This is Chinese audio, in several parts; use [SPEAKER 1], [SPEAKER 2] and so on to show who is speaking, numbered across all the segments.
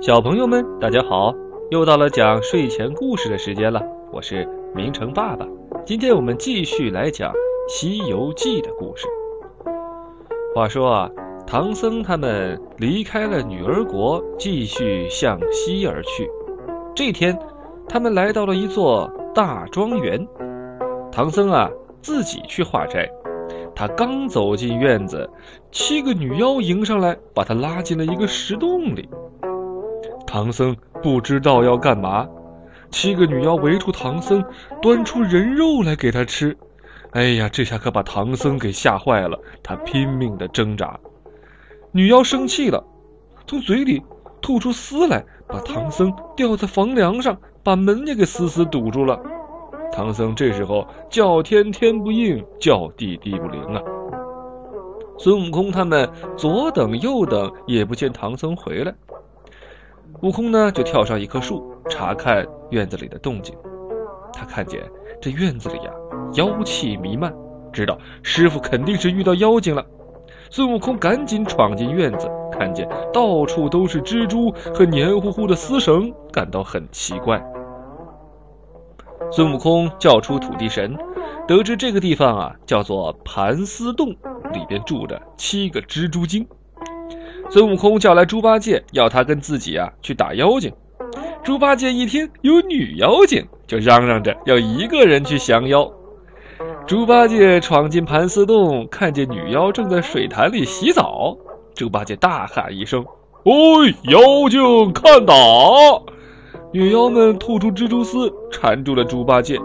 [SPEAKER 1] 小朋友们，大家好！又到了讲睡前故事的时间了，我是明成爸爸。今天我们继续来讲《西游记》的故事。话说啊，唐僧他们离开了女儿国，继续向西而去。这天，他们来到了一座大庄园。唐僧啊，自己去化斋。他刚走进院子，七个女妖迎上来，把他拉进了一个石洞里。唐僧不知道要干嘛，七个女妖围住唐僧，端出人肉来给他吃。哎呀，这下可把唐僧给吓坏了，他拼命的挣扎。女妖生气了，从嘴里吐出丝来，把唐僧吊在房梁上，把门也给死死堵住了。唐僧这时候叫天天不应，叫地地不灵啊！孙悟空他们左等右等，也不见唐僧回来。悟空呢，就跳上一棵树，查看院子里的动静。他看见这院子里呀，妖气弥漫，知道师傅肯定是遇到妖精了。孙悟空赶紧闯进院子，看见到处都是蜘蛛和黏糊糊的丝绳，感到很奇怪。孙悟空叫出土地神，得知这个地方啊叫做盘丝洞，里边住着七个蜘蛛精。孙悟空叫来猪八戒，要他跟自己啊去打妖精。猪八戒一听有女妖精，就嚷嚷着要一个人去降妖。猪八戒闯进盘丝洞，看见女妖正在水潭里洗澡，猪八戒大喊一声：“哎，妖精看打！”女妖们吐出蜘蛛丝，缠住了猪八戒。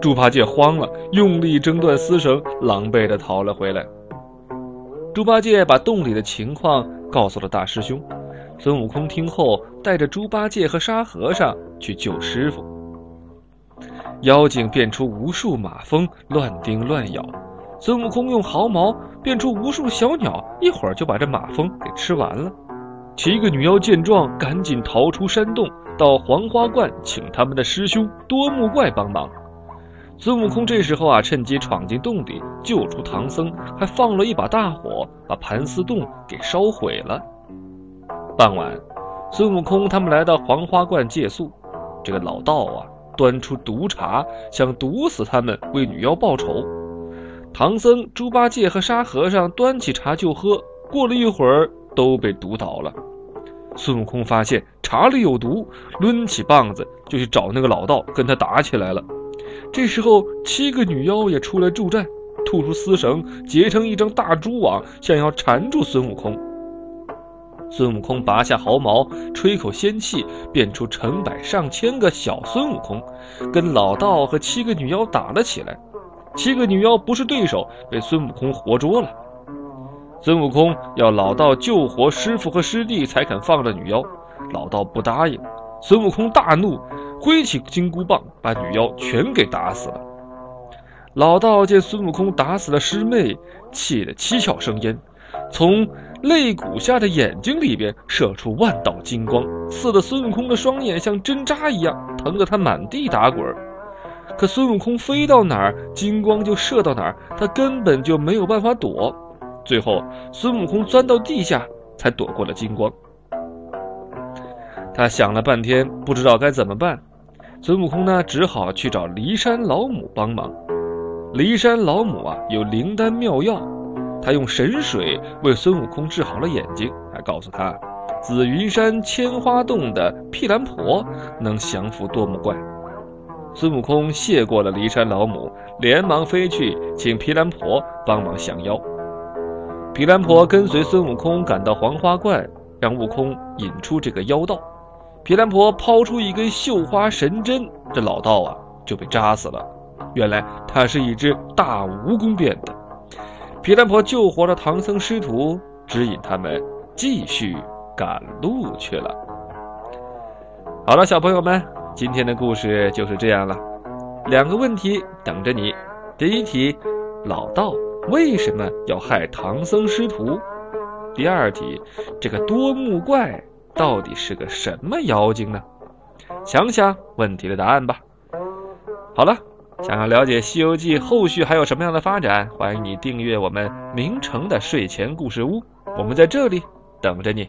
[SPEAKER 1] 猪八戒慌了，用力挣断丝绳，狼狈地逃了回来。猪八戒把洞里的情况告诉了大师兄。孙悟空听后，带着猪八戒和沙和尚去救师傅。妖精变出无数马蜂，乱叮乱咬。孙悟空用毫毛变出无数小鸟，一会儿就把这马蜂给吃完了。七个女妖见状，赶紧逃出山洞。到黄花观请他们的师兄多木怪帮忙。孙悟空这时候啊，趁机闯进洞里，救出唐僧，还放了一把大火，把盘丝洞给烧毁了。傍晚，孙悟空他们来到黄花观借宿，这个老道啊，端出毒茶，想毒死他们，为女妖报仇。唐僧、猪八戒和沙和尚端起茶就喝，过了一会儿，都被毒倒了。孙悟空发现茶里有毒，抡起棒子就去找那个老道，跟他打起来了。这时候，七个女妖也出来助战，吐出丝绳结成一张大蛛网，想要缠住孙悟空。孙悟空拔下毫毛，吹口仙气，变出成百上千个小孙悟空，跟老道和七个女妖打了起来。七个女妖不是对手，被孙悟空活捉了。孙悟空要老道救活师傅和师弟，才肯放了女妖。老道不答应。孙悟空大怒，挥起金箍棒，把女妖全给打死了。老道见孙悟空打死了师妹，气得七窍生烟，从肋骨下的眼睛里边射出万道金光，刺得孙悟空的双眼像针扎一样，疼得他满地打滚。可孙悟空飞到哪儿，金光就射到哪儿，他根本就没有办法躲。最后，孙悟空钻到地下，才躲过了金光。他想了半天，不知道该怎么办。孙悟空呢，只好去找骊山老母帮忙。骊山老母啊，有灵丹妙药，他用神水为孙悟空治好了眼睛，还告诉他，紫云山千花洞的毗蓝婆能降服多目怪。孙悟空谢过了骊山老母，连忙飞去请毗蓝婆帮忙降妖。毗蓝婆跟随孙悟空赶到黄花观，让悟空引出这个妖道。毗蓝婆抛出一根绣花神针，这老道啊就被扎死了。原来他是一只大蜈蚣变的。毗蓝婆救活了唐僧师徒，指引他们继续赶路去了。好了，小朋友们，今天的故事就是这样了。两个问题等着你。第一题，老道。为什么要害唐僧师徒？第二题，这个多木怪到底是个什么妖精呢？想想问题的答案吧。好了，想要了解《西游记》后续还有什么样的发展，欢迎你订阅我们明成的睡前故事屋，我们在这里等着你。